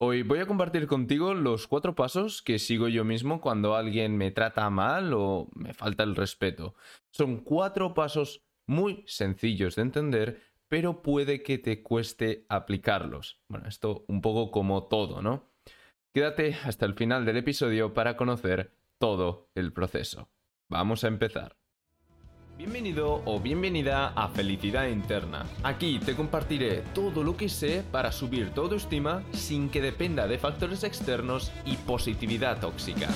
Hoy voy a compartir contigo los cuatro pasos que sigo yo mismo cuando alguien me trata mal o me falta el respeto. Son cuatro pasos muy sencillos de entender, pero puede que te cueste aplicarlos. Bueno, esto un poco como todo, ¿no? Quédate hasta el final del episodio para conocer todo el proceso. Vamos a empezar. Bienvenido o bienvenida a Felicidad Interna. Aquí te compartiré todo lo que sé para subir tu autoestima sin que dependa de factores externos y positividad tóxica.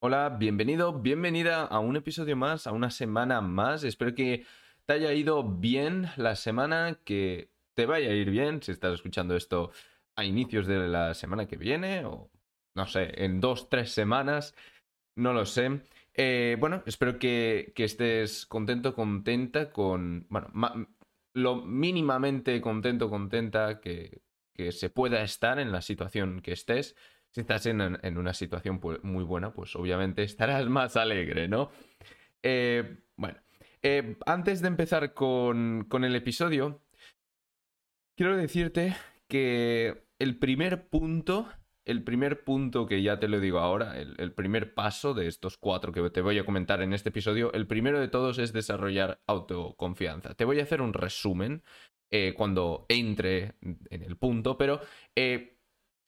Hola, bienvenido, bienvenida a un episodio más, a una semana más. Espero que te haya ido bien la semana, que te vaya a ir bien si estás escuchando esto a inicios de la semana que viene o no sé, en dos, tres semanas, no lo sé. Eh, bueno, espero que, estés contento, contenta con, bueno, lo mínimamente contento, contenta que, se pueda estar en la situación que estés. Si estás en, una situación muy buena, pues obviamente estarás más alegre, ¿no? Eh, bueno, eh, antes de empezar con, con el episodio, quiero decirte que el primer punto, el primer punto que ya te lo digo ahora, el, primer paso de estos cuatro que te voy a comentar en este episodio, el primero de todos es desarrollar autoconfianza. Te voy a hacer un resumen eh, cuando entre en el punto, pero eh,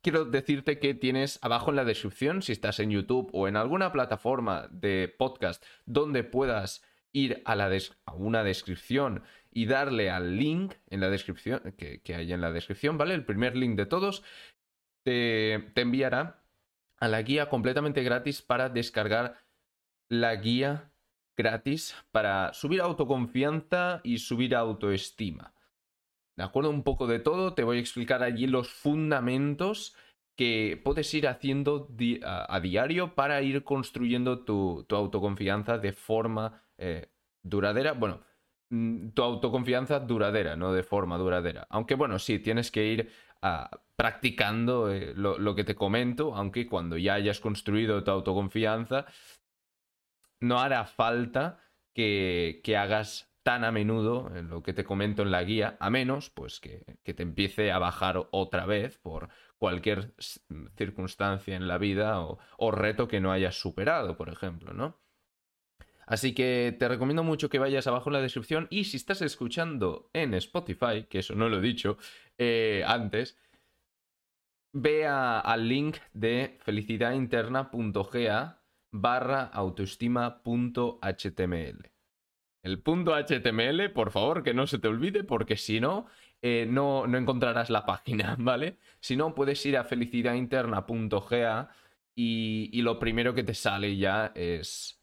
quiero decirte que tienes abajo en la descripción, si estás en YouTube o en alguna plataforma de podcast donde puedas ir a, la a una descripción y darle al link en la descripción, que, hay en la descripción, ¿vale? El primer link de todos, te, te enviará a la guía completamente gratis para descargar la guía gratis para subir autoconfianza y subir autoestima. ¿De acuerdo? Un poco de todo, te voy a explicar allí los fundamentos que puedes ir haciendo a, diario para ir construyendo tu, autoconfianza de forma eh, duradera. Bueno, tu autoconfianza duradera, no de forma duradera. Aunque bueno, sí, tienes que ir ah, practicando eh, lo, que te comento, aunque cuando ya hayas construido tu autoconfianza, no hará falta que, hagas tan a menudo eh, lo que te comento en la guía, a menos pues que, que te empiece a bajar otra vez por cualquier circunstancia en la vida o, o reto que no hayas superado, por ejemplo, ¿no? Así que te recomiendo mucho que vayas abajo en la descripción y si estás escuchando en Spotify, que eso no lo he dicho eh, antes, ve al link de felicidadinterna.ga barra autoestima.html. El punto HTML, por favor, que no se te olvide, porque si no, eh, no, no, encontrarás la página, ¿vale? Si no, puedes ir a felicidadinterna.ga y, y lo primero que te sale ya es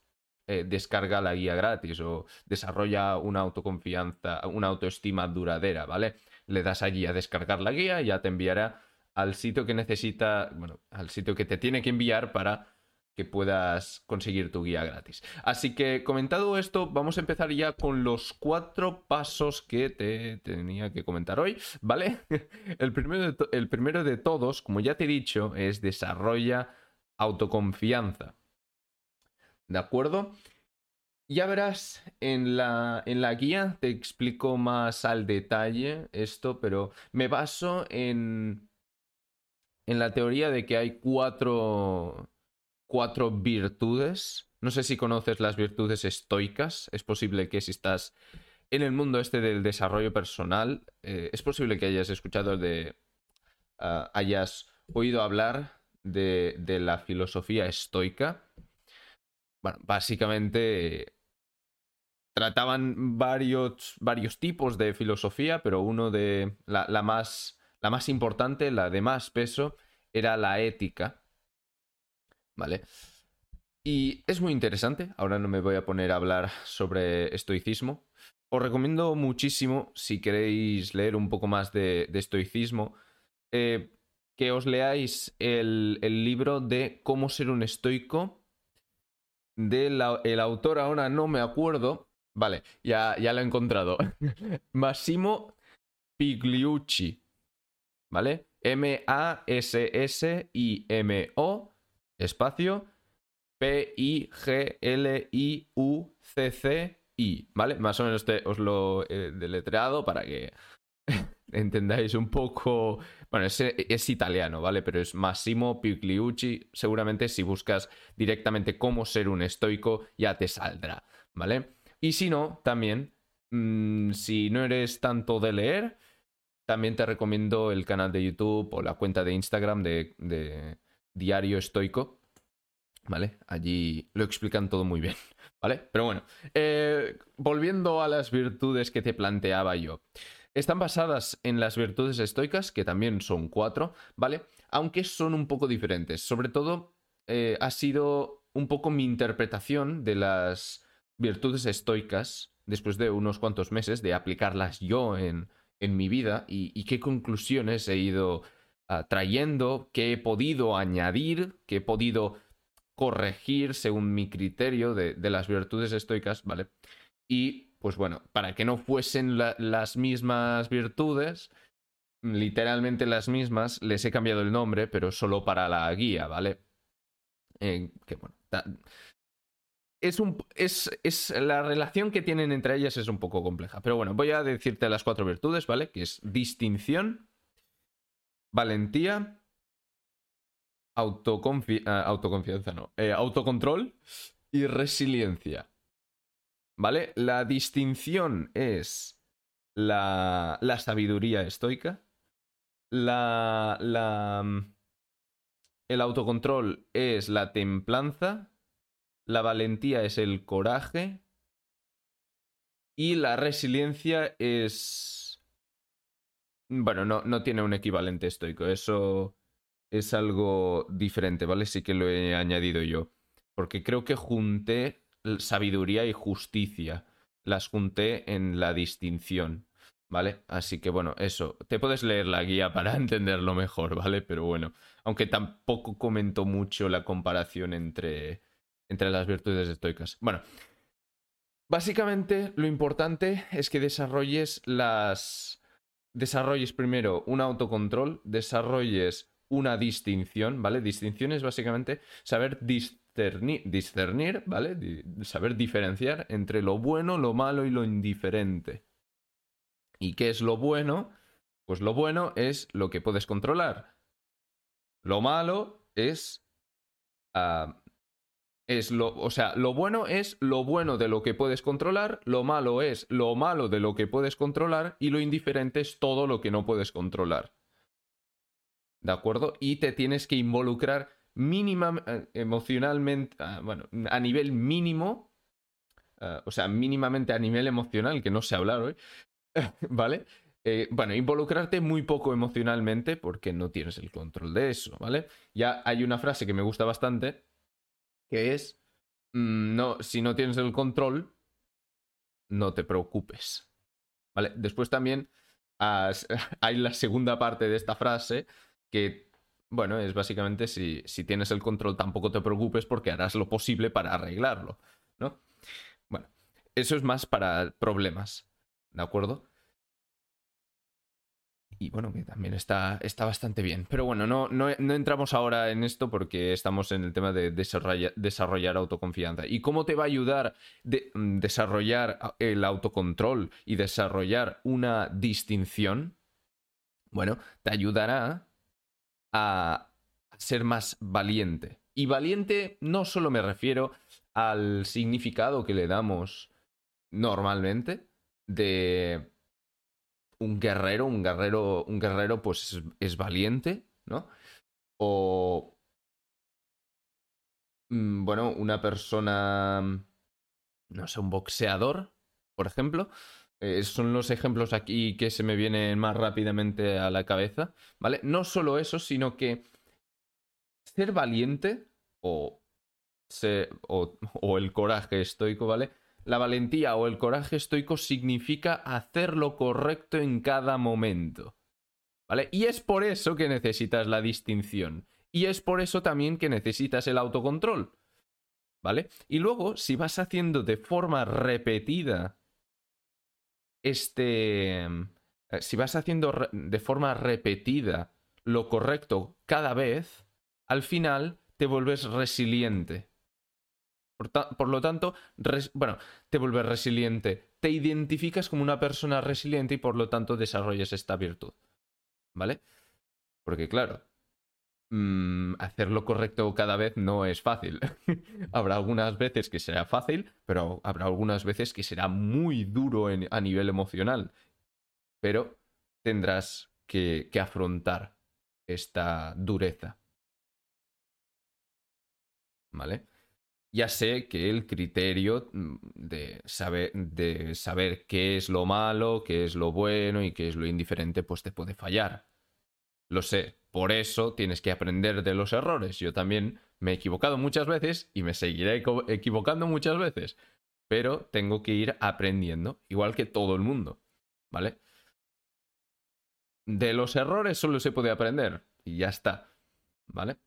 eh, descarga la guía gratis o desarrolla una autoconfianza, una autoestima duradera, ¿vale? Le das allí a descargar la guía y ya te enviará al sitio que necesita, bueno, al sitio que te tiene que enviar para que puedas conseguir tu guía gratis. Así que comentado esto, vamos a empezar ya con los cuatro pasos que te tenía que comentar hoy, ¿vale? El primero el primero de todos, como ya te he dicho, es desarrolla autoconfianza. ¿De acuerdo? Ya verás, en la, en la guía te explico más al detalle esto, pero me baso en, en la teoría de que hay cuatro, cuatro virtudes. No sé si conoces las virtudes estoicas. Es posible que si estás en el mundo este del desarrollo personal, eh, es posible que hayas escuchado de... Ah, hayas oído hablar de, de la filosofía estoica. Bueno, básicamente trataban varios, varios tipos de filosofía, pero uno de la, más, la más importante, la de más peso, era la ética. ¿Vale? Y es muy interesante, ahora no me voy a poner a hablar sobre estoicismo. Os recomiendo muchísimo, si queréis leer un poco más de, estoicismo, eh, que os leáis el, el libro de Cómo ser un estoico del el autor ahora no me acuerdo. Vale, ya, ya lo he encontrado. Massimo Pigliucci. ¿Vale? M-A-S-S-I-M-O espacio P-I-G-L-I-U-C-C I, ¿vale? Más o menos os lo he deletreado para que entendáis un poco. Bueno, es, es, italiano, ¿vale? Pero es Massimo Pigliucci. Seguramente si buscas directamente cómo ser un estoico, ya te saldrá, ¿vale? Y si no, también, mmm, si no eres tanto de leer, también te recomiendo el canal de YouTube o la cuenta de Instagram de, de Diario Estoico. ¿Vale? Allí lo explican todo muy bien. ¿Vale? Pero bueno, eh, volviendo a las virtudes que te planteaba yo. Están basadas en las virtudes estoicas, que también son cuatro, ¿vale? Aunque son un poco diferentes. Sobre todo, eh, ha sido un poco mi interpretación de las virtudes estoicas después de unos cuantos meses de aplicarlas yo en, en mi vida y, qué conclusiones he ido ah, trayendo, qué he podido añadir, qué he podido corregir según mi criterio de, las virtudes estoicas, ¿vale? Y pues bueno, para que no fuesen las mismas virtudes, literalmente las mismas, les he cambiado el nombre, pero solo para la guía, ¿vale? Eh, que bueno, es, un, es, es, la relación que tienen entre ellas es un poco compleja. Pero bueno, voy a decirte las cuatro virtudes, ¿vale? Que es distinción, valentía, autoconfi ah, autoconfianza, no, eh, autocontrol y resiliencia. ¿Vale? La distinción es la, la sabiduría estoica. La, la, el autocontrol es la templanza la valentía es el coraje y la resiliencia es... Bueno, no, no tiene un equivalente estoico, eso es algo diferente, ¿vale? Sí que lo he añadido yo, porque creo que junté sabiduría y justicia, las junté en la distinción. ¿Vale? Así que bueno, eso. Te puedes leer la guía para entenderlo mejor, ¿vale? Pero bueno, aunque tampoco comento mucho la comparación entre, entre las virtudes estoicas. Bueno, básicamente lo importante es que desarrolles las... Desarrolles primero un autocontrol, desarrolles una distinción, ¿vale? Distinción es básicamente saber discernir, ¿vale? saber diferenciar entre lo bueno, lo malo y lo indiferente. ¿Y qué es lo bueno? Pues lo bueno es lo que puedes controlar. Lo malo es ah, es lo, o sea, lo bueno es lo bueno de lo que puedes controlar, lo malo es lo malo de lo que puedes controlar y lo indiferente es todo lo que no puedes controlar. ¿De acuerdo? Y te tienes que involucrar mínima, eh, emocionalmente, ah, bueno, a nivel mínimo, ah, o sea, mínimamente a nivel emocional, que no sé hablar hoy, ¿vale? Eh, bueno, involucrarte muy poco emocionalmente porque no tienes el control de eso, ¿vale? Ya hay una frase que me gusta bastante que es, mm, no, si no tienes el control, no te preocupes. ¿Vale? Después también hay la segunda parte de esta frase que, bueno, es básicamente si, si tienes el control tampoco te preocupes porque harás lo posible para arreglarlo, ¿no? Bueno, eso es más para problemas, ¿de acuerdo? y bueno, que también está, está bastante bien. Pero bueno, no, no, entramos ahora en esto porque estamos en el tema de desarrollar, autoconfianza. ¿Y cómo te va a ayudar de, mm, desarrollar el autocontrol y desarrollar una distinción? Bueno, te ayudará a ser más valiente. Y valiente no solo me refiero al significado que le damos normalmente de un guerrero, un guerrero, un guerrero pues es, valiente, ¿no? O, mm, bueno, una persona, no sé, un boxeador, por ejemplo. Eh, son los ejemplos aquí que se me vienen más rápidamente a la cabeza, ¿vale? No solo eso, sino que ser valiente o, o, o el coraje estoico, ¿vale? La valentía o el coraje estoico significa hacer lo correcto en cada momento. ¿Vale? Y es por eso que necesitas la distinción. Y es por eso también que necesitas el autocontrol. ¿Vale? Y luego, si vas haciendo de forma repetida este... Eh, si vas haciendo de forma repetida lo correcto cada vez, al final te vuelves resiliente. Por, lo tanto, bueno, te vuelves resiliente, te identificas como una persona resiliente y por lo tanto desarrollas esta virtud. ¿Vale? Porque claro, mm, hacer lo correcto cada vez no es fácil. habrá algunas veces que será fácil, pero habrá algunas veces que será muy duro a nivel emocional. Pero tendrás que afrontar esta dureza. ¿Vale? Ya sé que el criterio mm, de saber, de saber qué es lo malo, qué es lo bueno y qué es lo indiferente, pues te puede fallar. Lo sé, por eso tienes que aprender de los errores. Yo también me he equivocado muchas veces y me seguiré equivocando muchas veces, pero tengo que ir aprendiendo, igual que todo el mundo, ¿vale? De los errores solo se puede aprender y ya está, ¿vale?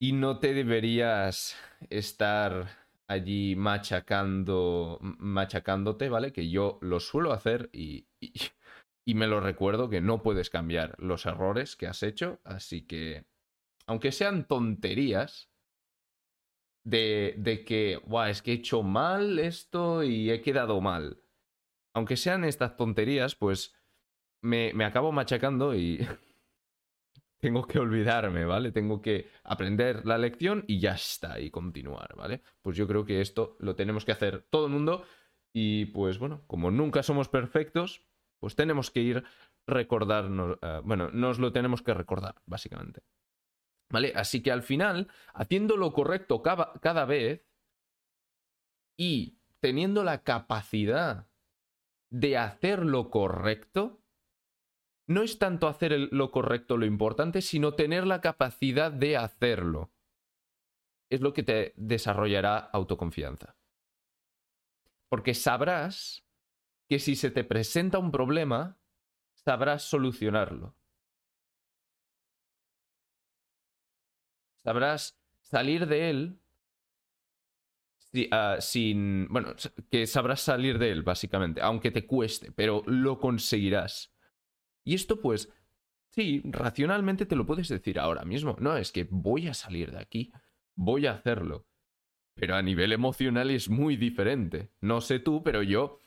Y no te deberías estar allí machacando, machacándote, ¿vale? Que yo lo suelo hacer y, y, me lo recuerdo que no puedes cambiar los errores que has hecho, así que, aunque sean tonterías, de, de que, guau, es que he hecho mal esto y he quedado mal. Aunque sean estas tonterías, pues me, me acabo machacando y tengo que olvidarme, ¿vale? Tengo que aprender la lección y ya está, y continuar, ¿vale? Pues yo creo que esto lo tenemos que hacer todo el mundo y pues bueno, como nunca somos perfectos, pues tenemos que ir recordarnos, uh, bueno, nos lo tenemos que recordar, básicamente. ¿Vale? Así que al final, haciendo lo correcto cada, cada vez y teniendo la capacidad de hacer lo correcto, no es tanto hacer lo correcto lo importante, sino tener la capacidad de hacerlo. Es lo que te desarrollará autoconfianza. Porque sabrás que si se te presenta un problema, sabrás solucionarlo. Sabrás salir de él ah, sin... Bueno, que sabrás salir de él, básicamente, aunque te cueste, pero lo conseguirás. Y esto pues, sí, racionalmente te lo puedes decir ahora mismo. No, es que voy a salir de aquí, voy a hacerlo. Pero a nivel emocional es muy diferente. No sé tú, pero yo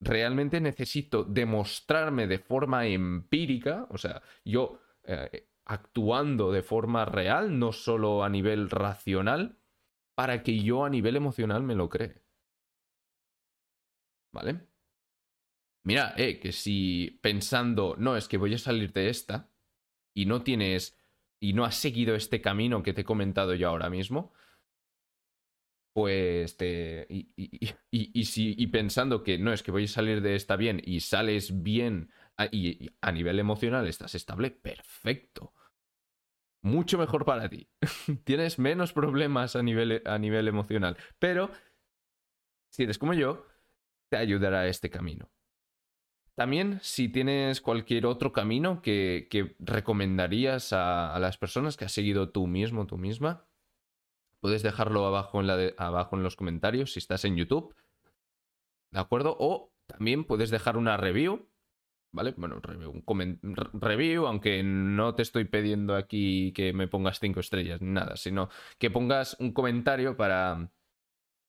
realmente necesito demostrarme de forma empírica, o sea, yo eh, actuando de forma real, no solo a nivel racional, para que yo a nivel emocional me lo cree. ¿Vale? Mira, eh, que si pensando, no, es que voy a salir de esta, y no tienes, y no has seguido este camino que te he comentado yo ahora mismo, pues te... Y, y, y, si, y pensando que no, es que voy a salir de esta bien y sales bien y a nivel emocional estás estable, perfecto. Mucho mejor para ti. Tienes menos problemas a nivel, a nivel emocional. Pero, si eres como yo, te ayudará este camino. También, si tienes cualquier otro camino que, recomendarías a, las personas que has seguido tú mismo, tú misma, puedes dejarlo abajo en, abajo en los comentarios si estás en YouTube. ¿De acuerdo? O también puedes dejar una review. ¿Vale? Bueno, review, un review, aunque no te estoy pidiendo aquí que me pongas cinco estrellas ni nada, sino que pongas un comentario para,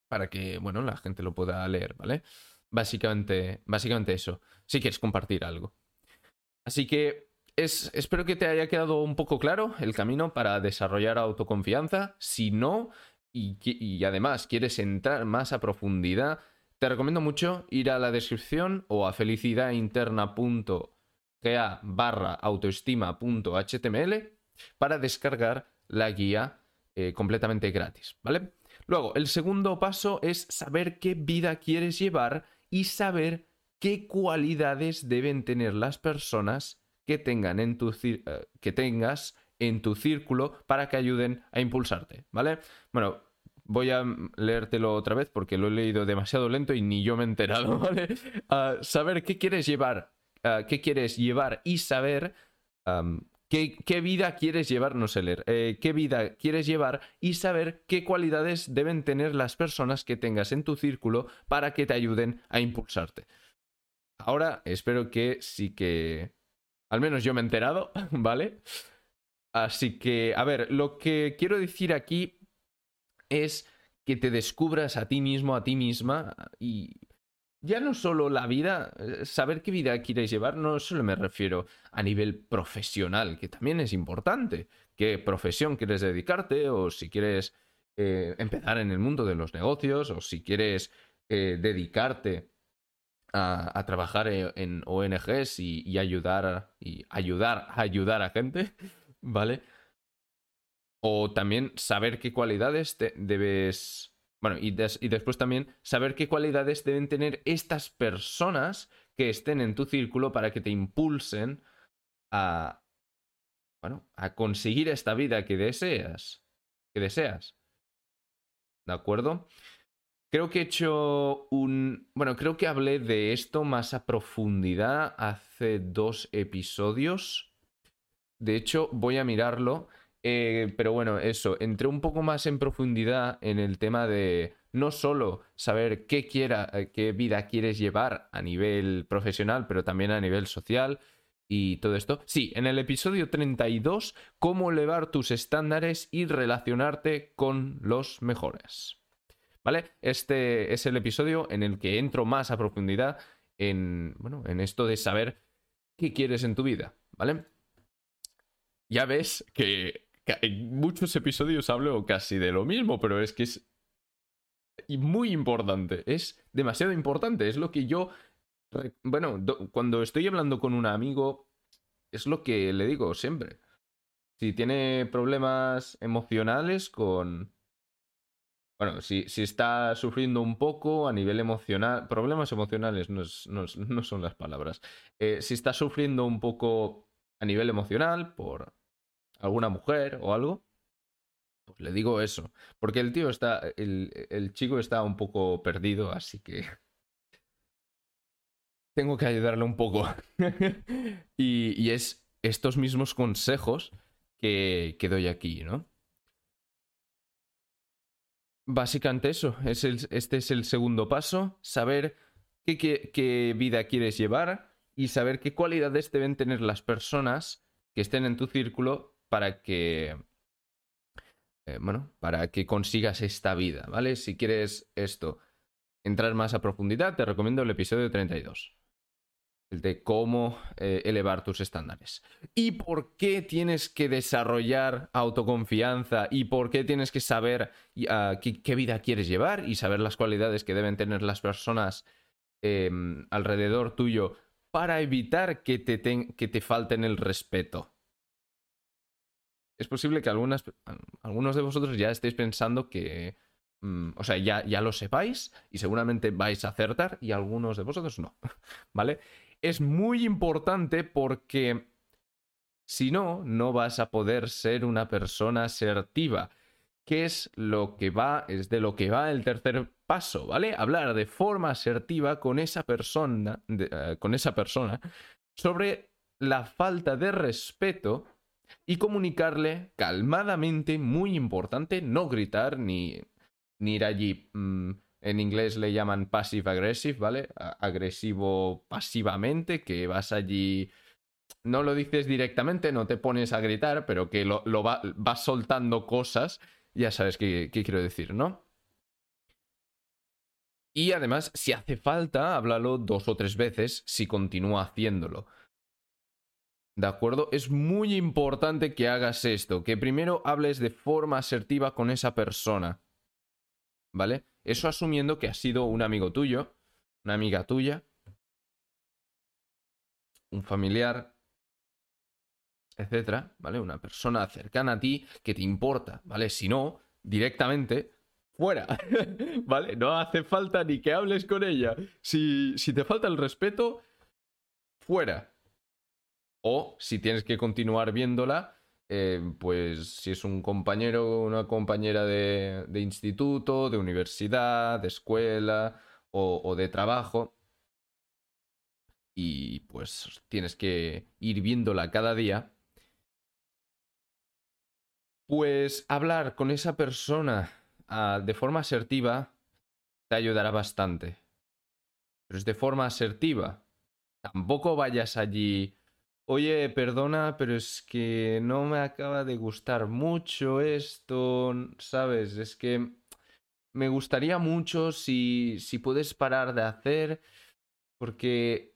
para que, bueno, la gente lo pueda leer, ¿vale? Básicamente, básicamente eso, si quieres compartir algo. Así que es, espero que te haya quedado un poco claro el camino para desarrollar autoconfianza. Si no, y, además quieres entrar más a profundidad, te recomiendo mucho ir a la descripción o a felicidadinterna.ga barra autoestima.html para descargar la guía eh, completamente gratis, ¿vale? Luego, el segundo paso es saber qué vida quieres llevar y saber qué cualidades deben tener las personas que, tengan en tu, eh, que tengas en tu círculo para que ayuden a impulsarte, ¿vale? Bueno, voy a leértelo otra vez porque lo he leído demasiado lento y ni yo me he enterado, ¿vale? Ah, saber qué quieres llevar, ah, qué quieres llevar y saber ¿Qué, vida quieres llevar? No sé leer. Eh, ¿Qué vida quieres llevar? Y saber qué cualidades deben tener las personas que tengas en tu círculo para que te ayuden a impulsarte. Ahora espero que sí que... Al menos yo me he enterado, ¿vale? Así que, a ver, lo que quiero decir aquí es que te descubras a ti mismo, a ti misma y ya no solo la vida, eh, saber qué vida quieres llevar, no solo me refiero a nivel profesional, que también es importante, qué profesión quieres dedicarte o si quieres eh, empezar en el mundo de los negocios o si quieres eh, dedicarte a, trabajar en ONGs y, ayudar y ayudar a ayudar a gente, ¿vale? O también saber qué cualidades debes bueno, y, después también saber qué cualidades deben tener estas personas que estén en tu círculo para que te impulsen a, bueno, a conseguir esta vida que deseas, que deseas. ¿De acuerdo? Creo que he hecho un... Bueno, creo que hablé de esto más a profundidad hace dos episodios. De hecho, voy a mirarlo eh, pero bueno, eso, entré un poco más en profundidad en el tema de no solo saber qué, quiera, eh, qué vida quieres llevar a nivel profesional, pero también a nivel social y todo esto. Sí, en el episodio 32, cómo elevar tus estándares y relacionarte con los mejores. ¿Vale? Este es el episodio en el que entro más a profundidad en, bueno, en esto de saber qué quieres en tu vida, ¿vale? Ya ves que en muchos episodios hablo casi de lo mismo, pero es que es muy importante. Es demasiado importante. Es lo que yo. Bueno, cuando estoy hablando con un amigo, es lo que le digo siempre. Si tiene problemas emocionales con. Bueno, si, si está sufriendo un poco a nivel emocional. Problemas emocionales no, no, son las palabras. Eh, si está sufriendo un poco a nivel emocional por alguna mujer o algo, pues le digo eso. Porque el tío está, el, chico está un poco perdido, así que tengo que ayudarle un poco. y, es estos mismos consejos que, que doy aquí, ¿no? Básicamente eso, es este es el segundo paso, saber qué, qué, vida quieres llevar y saber qué cualidades deben tener las personas que estén en tu círculo para que, eh, bueno, para que consigas esta vida, ¿vale? Si quieres esto, entrar más a profundidad, te recomiendo el episodio 32. El de cómo eh, elevar tus estándares. ¿Y por qué tienes que desarrollar autoconfianza? ¿Y por qué tienes que saber ah, qué, vida quieres llevar? Y saber las cualidades que deben tener las personas em, alrededor tuyo para evitar que te, que te falten el respeto es posible que algunos de vosotros ya estéis pensando que, mm, o sea, ya, ya lo sepáis y seguramente vais a acertar y algunos de vosotros no, ¿vale? Es muy importante porque si no, no vas a poder ser una persona asertiva. ¿Qué es lo que va, es de lo que va el tercer paso, ¿vale? Hablar de forma asertiva con esa persona, eh, con esa persona sobre la falta de respeto y comunicarle calmadamente, muy importante, no gritar ni, ni ir allí. Mm, en inglés le llaman passive aggressive, ¿vale? agresivo pasivamente, que vas allí. No lo dices directamente, no te pones a gritar, pero que lo, vas soltando cosas. Ya sabes qué, qué quiero decir, ¿no? Y además, si hace falta, háblalo dos o tres veces si continúa haciéndolo. ¿De acuerdo? Es muy importante que hagas esto, que primero hables de forma asertiva con esa persona. ¿Vale? Eso asumiendo que ha sido un amigo tuyo, una amiga tuya, un familiar, etcétera, ¿vale? Una persona cercana a ti que te importa, ¿vale? Si no, directamente fuera, ¿vale? No hace falta ni que hables con ella. Si, si te falta el respeto, fuera, o si tienes que continuar viéndola, eh, pues si es un compañero o una compañera de, instituto, de universidad, de escuela o, de trabajo, y pues tienes que ir viéndola cada día, pues hablar con esa persona ah, de forma asertiva te ayudará bastante. Pero es de forma asertiva. Tampoco vayas allí Oye, perdona, pero es que no me acaba de gustar mucho esto, ¿sabes? Es que me gustaría mucho si, si puedes parar de hacer, porque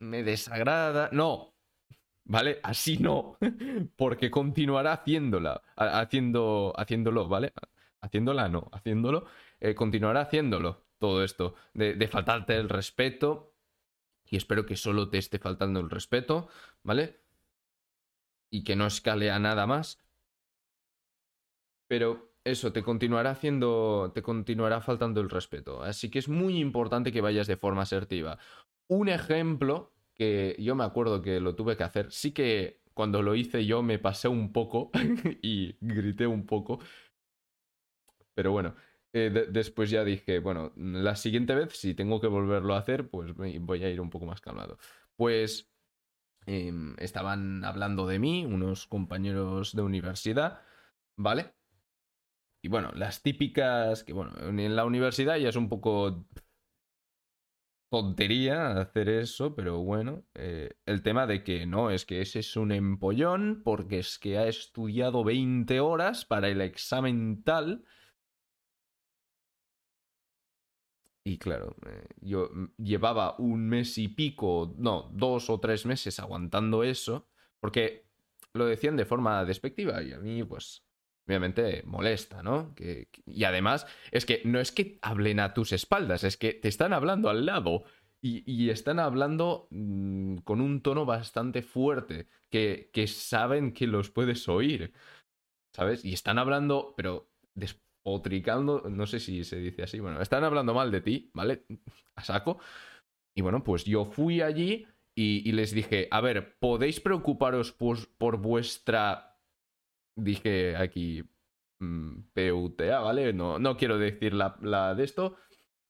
me desagrada. No, ¿vale? Así no, porque continuará haciéndola, haciendo, haciéndolo, ¿vale? Haciéndola no, haciéndolo, eh, continuará haciéndolo todo esto, de, de faltarte el respeto, y espero que solo te esté faltando el respeto, ¿vale? Y que no escale a nada más. Pero eso, te continuará haciendo, te continuará faltando el respeto. Así que es muy importante que vayas de forma asertiva. Un ejemplo que yo me acuerdo que lo tuve que hacer, sí que cuando lo hice yo me pasé un poco y grité un poco. Pero bueno, eh, después ya dije, bueno, la siguiente vez, si tengo que volverlo a hacer, pues voy a ir un poco más calmado. Pues em, estaban hablando de mí, unos compañeros de universidad, ¿vale? Y bueno, las típicas, que bueno, en la universidad ya es un poco tontería hacer eso, pero bueno, eh, el tema de que no, es que ese es un empollón porque es que ha estudiado 20 horas para el examen tal Y claro, eh, yo mm, llevaba un mes y pico, no, dos o tres meses aguantando eso, porque lo decían de forma despectiva y a mí, pues, obviamente molesta, ¿no? Y además, es que no es que hablen a tus espaldas, es que te están hablando al lado y, están hablando mm, con un tono bastante fuerte, que, que saben que los puedes oír, ¿sabes? Y están hablando, pero después tricando, no sé si se dice así, bueno, están hablando mal de ti, ¿vale? A saco. Y bueno, pues yo fui allí y, les dije, a ver, ¿podéis preocuparos por, vuestra, dije aquí, mm, PUTA, ¿vale? No, no quiero decir la, la de esto,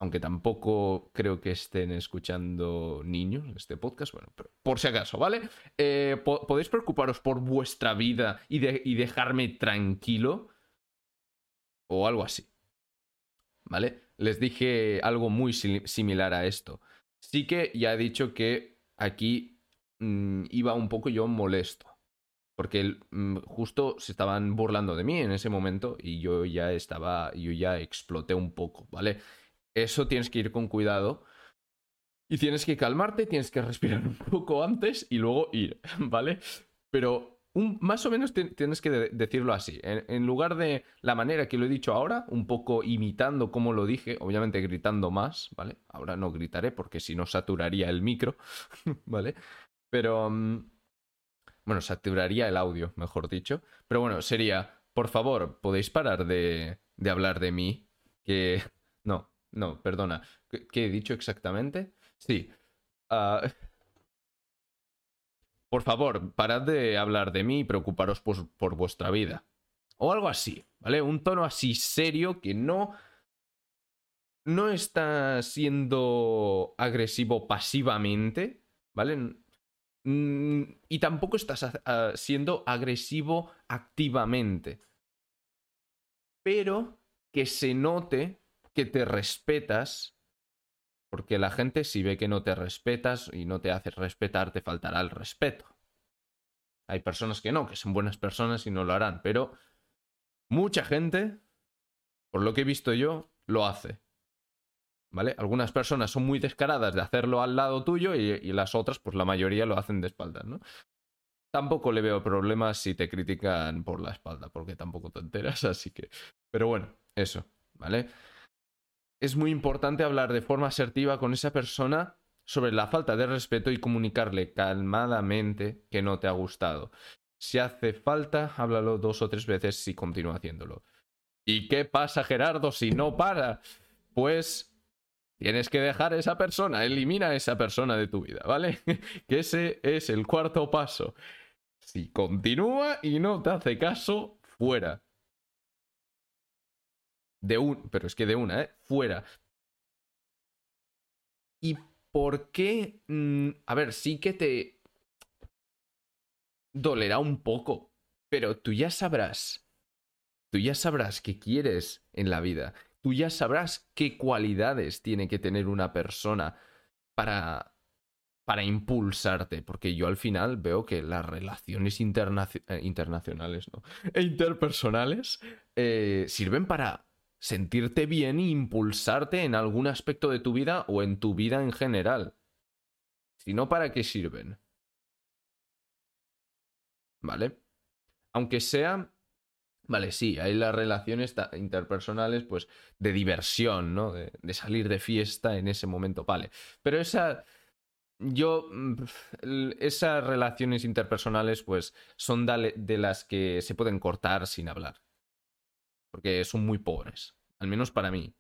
aunque tampoco creo que estén escuchando niños este podcast, bueno, por si acaso, ¿vale? Eh, ¿Podéis preocuparos por vuestra vida y, y dejarme tranquilo? O algo así. ¿Vale? Les dije algo muy similar a esto. Sí que ya he dicho que aquí mm, iba un poco yo molesto. Porque mm, justo se estaban burlando de mí en ese momento y yo ya estaba, yo ya exploté un poco, ¿vale? Eso tienes que ir con cuidado. Y tienes que calmarte, tienes que respirar un poco antes y luego ir, ¿vale? Pero más o menos tienes que decirlo así. En, lugar de la manera que lo he dicho ahora, un poco imitando como lo dije, obviamente gritando más, ¿vale? Ahora no gritaré porque si no saturaría el micro, ¿vale? Pero... Mm, bueno, saturaría el audio, mejor dicho. Pero bueno, sería, por favor, ¿podéis parar de, de hablar de mí? Que... No, no, perdona. ¿Qué, he dicho exactamente? Sí. Uh... Por favor, parad de hablar de mí y preocuparos por, vuestra vida. O algo así, ¿vale? Un tono así serio que no no está siendo agresivo pasivamente, ¿vale? Y tampoco estás siendo agresivo activamente. Pero que se note que te respetas porque la gente si ve que no te respetas y no te haces respetar, te faltará el respeto. Hay personas que no, que son buenas personas y no lo harán, pero mucha gente, por lo que he visto yo, lo hace. ¿Vale? Algunas personas son muy descaradas de hacerlo al lado tuyo y, las otras, pues la mayoría lo hacen de espaldas, ¿no? Tampoco le veo problemas si te critican por la espalda, porque tampoco te enteras, así que... Pero bueno, eso, ¿vale? Es muy importante hablar de forma asertiva con esa persona sobre la falta de respeto y comunicarle calmadamente que no te ha gustado. Si hace falta, háblalo dos o tres veces si continúa haciéndolo. ¿Y qué pasa, Gerardo, si no para? Pues tienes que dejar a esa persona, elimina a esa persona de tu vida, ¿vale? que ese es el cuarto paso. Si continúa y no te hace caso, fuera. De un, pero es que de una, ¿eh? Fuera. ¿Y por qué? Mm, a ver, sí que te dolerá un poco, pero tú ya sabrás. Tú ya sabrás qué quieres en la vida. Tú ya sabrás qué cualidades tiene que tener una persona para para impulsarte, porque yo al final veo que las relaciones eh, internacionales ¿no? e interpersonales eh, sirven para sentirte bien e impulsarte en algún aspecto de tu vida o en tu vida en general. Si no, ¿para qué sirven? ¿Vale? Aunque sea... Vale, sí, hay las relaciones interpersonales, pues, de diversión, ¿no? De, de salir de fiesta en ese momento, vale. Pero esa yo, mm, esas relaciones interpersonales, pues, son de las que se pueden cortar sin hablar. Porque son muy pobres, al menos para mí.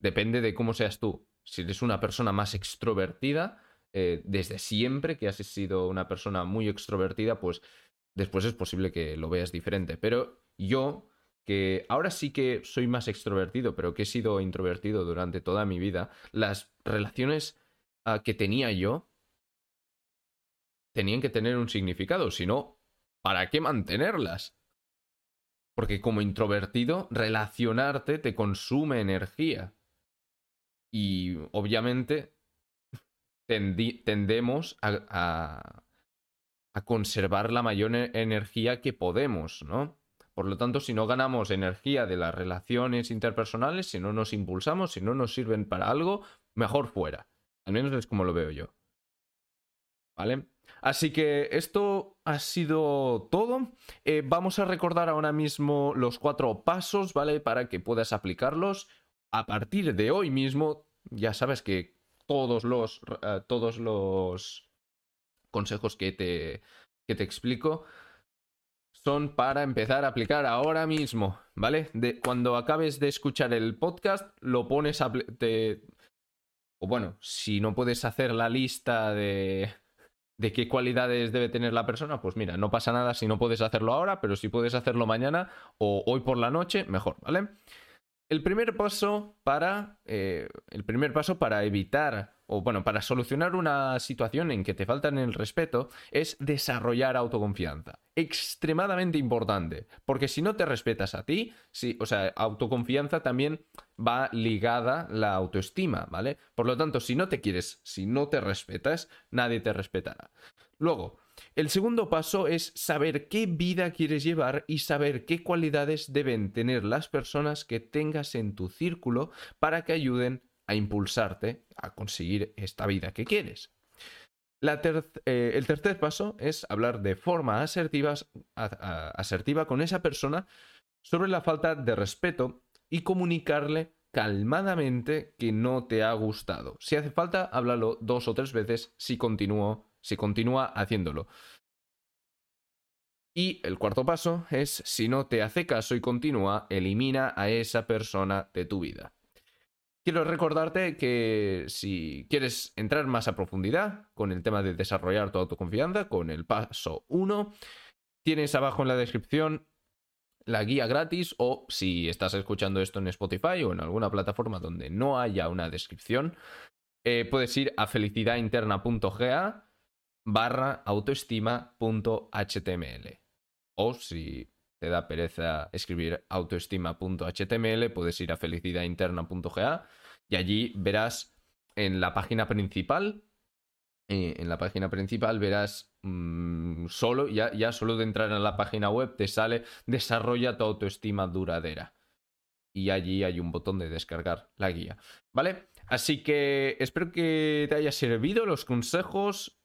Depende de cómo seas tú. Si eres una persona más extrovertida, eh, desde siempre que has sido una persona muy extrovertida, pues después es posible que lo veas diferente. Pero yo, que ahora sí que soy más extrovertido, pero que he sido introvertido durante toda mi vida, las relaciones ah, que tenía yo tenían que tener un significado, si no, ¿para qué mantenerlas? Porque como introvertido, relacionarte te consume energía. Y obviamente tendemos a, a, conservar la mayor e-, energía que podemos, ¿no? Por lo tanto, si no ganamos energía de las relaciones interpersonales, si no nos impulsamos, si no nos sirven para algo, mejor fuera. Al menos es como lo veo yo. ¿Vale? Así que esto ha sido todo. Eh, vamos a recordar ahora mismo los cuatro pasos, ¿vale? Para que puedas aplicarlos. A partir de hoy mismo, ya sabes que todos los, eh, todos los consejos que te, que te explico son para empezar a aplicar ahora mismo, ¿vale? De, cuando acabes de escuchar el podcast, lo pones a... o bueno, si no puedes hacer la lista de de qué cualidades debe tener la persona, pues mira, no pasa nada si no puedes hacerlo ahora, pero si puedes hacerlo mañana o hoy por la noche, mejor, ¿vale? El primer paso para. Eh, el primer paso para evitar. O bueno, para solucionar una situación en que te faltan el respeto es desarrollar autoconfianza. Extremadamente importante. Porque si no te respetas a ti, sí, o sea, autoconfianza también va ligada la autoestima, ¿vale? Por lo tanto, si no te quieres, si no te respetas, nadie te respetará. Luego, el segundo paso es saber qué vida quieres llevar y saber qué cualidades deben tener las personas que tengas en tu círculo para que ayuden a impulsarte a conseguir esta vida que quieres. Eh, el tercer paso es hablar de forma asertiva con esa persona sobre la falta de respeto y comunicarle calmadamente que no te ha gustado. Si hace falta, háblalo dos o tres veces si si continúa haciéndolo. Y el cuarto paso es, si no te hace caso y continúa, elimina a esa persona de tu vida. Quiero recordarte que si quieres entrar más a profundidad con el tema de desarrollar tu autoconfianza, con el paso 1, tienes abajo en la descripción la guía gratis o si estás escuchando esto en Spotify o en alguna plataforma donde no haya una descripción, eh, puedes ir a felicidadinterna.ga barra autoestima.html. O si te da pereza escribir autoestima.html, puedes ir a felicidadinterna.ga y allí verás en la página principal, eh, en la página principal verás mm, solo, ya, ya solo de entrar en la página web te sale desarrolla tu autoestima duradera. Y allí hay un botón de descargar la guía. ¿Vale? Así que espero que te haya servido los consejos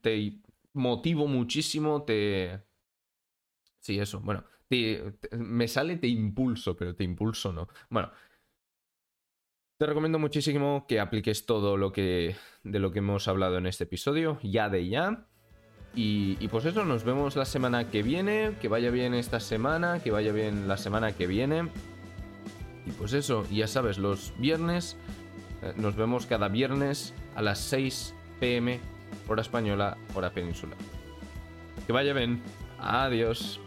te, motivo muchísimo, te... Sí, eso, bueno, me sale te impulso, pero te impulso no. Bueno, te recomiendo muchísimo que apliques todo lo que de lo que hemos hablado en este episodio, ya de ya. Y, y, pues eso, nos vemos la semana que viene. Que vaya bien esta semana, que vaya bien la semana que viene. Y pues eso, ya sabes, los viernes eh, nos vemos cada viernes a las 6 pm hora española, hora peninsular. Que vaya bien. Adiós.